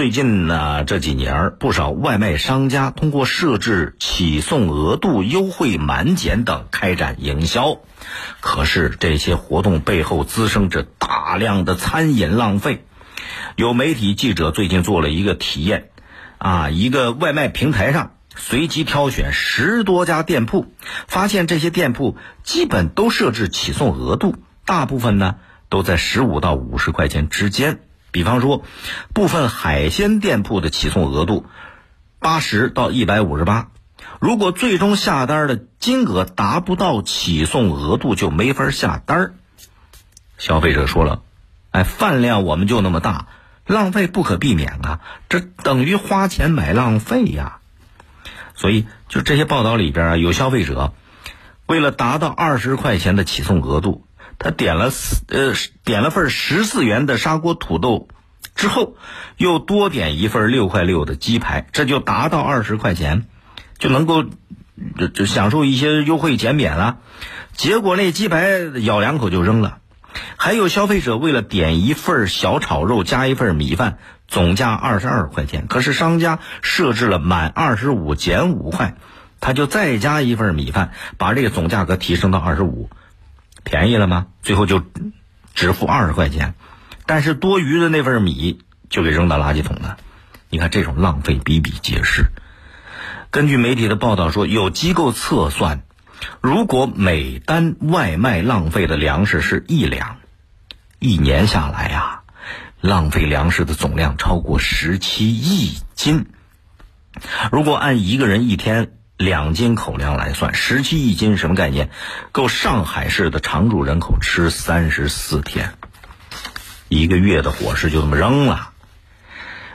最近呢这几年，不少外卖商家通过设置起送额度、优惠满减等开展营销。可是这些活动背后滋生着大量的餐饮浪费。有媒体记者最近做了一个体验，啊，一个外卖平台上随机挑选十多家店铺，发现这些店铺基本都设置起送额度，大部分呢都在十五到五十块钱之间。比方说，部分海鲜店铺的起送额度八十到一百五十八，如果最终下单的金额达不到起送额度，就没法下单。消费者说了：“哎，饭量我们就那么大，浪费不可避免啊，这等于花钱买浪费呀。”所以，就这些报道里边啊，有消费者为了达到二十块钱的起送额度。他点了四呃点了份十四元的砂锅土豆，之后又多点一份六块六的鸡排，这就达到二十块钱，就能够就就享受一些优惠减免了。结果那鸡排咬两口就扔了。还有消费者为了点一份小炒肉加一份米饭，总价二十二块钱，可是商家设置了满二十五减五块，他就再加一份米饭，把这个总价格提升到二十五。便宜了吗？最后就只付二十块钱，但是多余的那份米就给扔到垃圾桶了。你看这种浪费比比皆是。根据媒体的报道说，有机构测算，如果每单外卖浪费的粮食是一两，一年下来呀，浪费粮食的总量超过十七亿斤。如果按一个人一天，两斤口粮来算，十七一斤什么概念？够上海市的常住人口吃三十四天，一个月的伙食就这么扔了。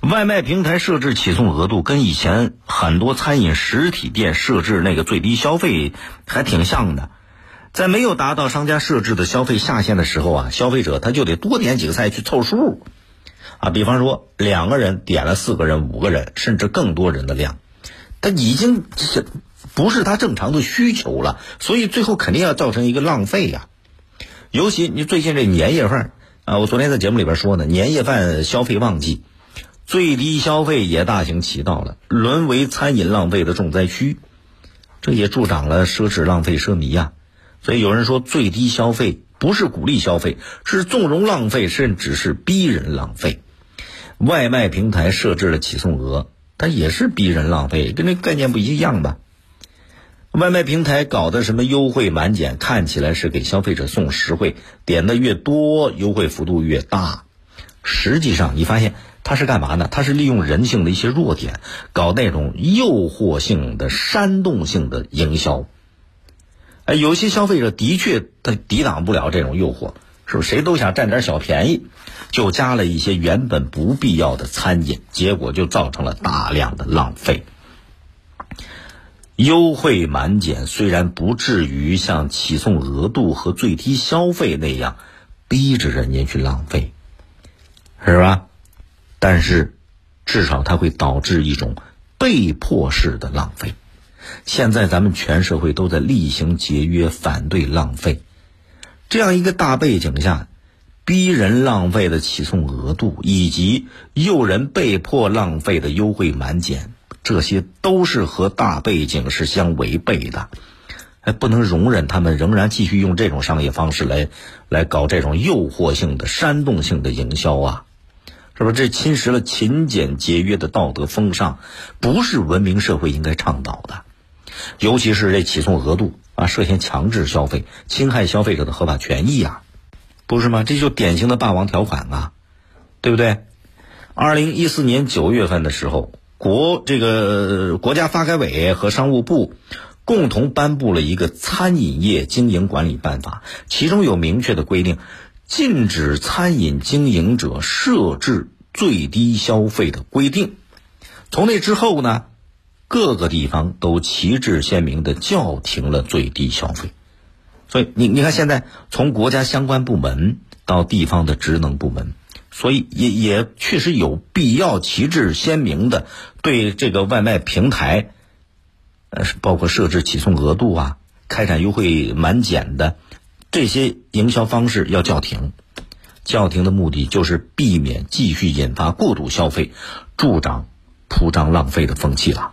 外卖平台设置起送额度，跟以前很多餐饮实体店设置那个最低消费还挺像的。在没有达到商家设置的消费下限的时候啊，消费者他就得多点几个菜去凑数。啊，比方说两个人点了四个人、五个人，甚至更多人的量。他已经是不是他正常的需求了，所以最后肯定要造成一个浪费呀。尤其你最近这年夜饭啊，我昨天在节目里边说呢，年夜饭消费旺季，最低消费也大行其道了，沦为餐饮浪费的重灾区，这也助长了奢侈浪费奢靡呀。所以有人说，最低消费不是鼓励消费，是纵容浪费，甚至是逼人浪费。外卖平台设置了起送额。它也是逼人浪费，跟那概念不一样吧？外卖平台搞的什么优惠满减，看起来是给消费者送实惠，点的越多，优惠幅度越大。实际上，你发现它是干嘛呢？它是利用人性的一些弱点，搞那种诱惑性的、煽动性的营销。哎，有些消费者的确他抵挡不了这种诱惑。是不是谁都想占点小便宜，就加了一些原本不必要的餐饮，结果就造成了大量的浪费。优惠满减虽然不至于像起送额度和最低消费那样逼着人家去浪费，是吧？但是至少它会导致一种被迫式的浪费。现在咱们全社会都在厉行节约，反对浪费。这样一个大背景下，逼人浪费的起送额度，以及诱人被迫浪费的优惠满减，这些都是和大背景是相违背的，还不能容忍他们仍然继续用这种商业方式来来搞这种诱惑性的、煽动性的营销啊！是不是？这侵蚀了勤俭节约的道德风尚，不是文明社会应该倡导的，尤其是这起送额度。啊，涉嫌强制消费，侵害消费者的合法权益啊，不是吗？这就典型的霸王条款啊，对不对？二零一四年九月份的时候，国这个国家发改委和商务部共同颁布了一个《餐饮业经营管理办法》，其中有明确的规定，禁止餐饮经营者设置最低消费的规定。从那之后呢？各个地方都旗帜鲜明的叫停了最低消费，所以你你看现在从国家相关部门到地方的职能部门，所以也也确实有必要旗帜鲜明的对这个外卖平台，呃，包括设置起送额度啊、开展优惠满减的这些营销方式要叫停。叫停的目的就是避免继续引发过度消费，助长铺张浪费的风气了。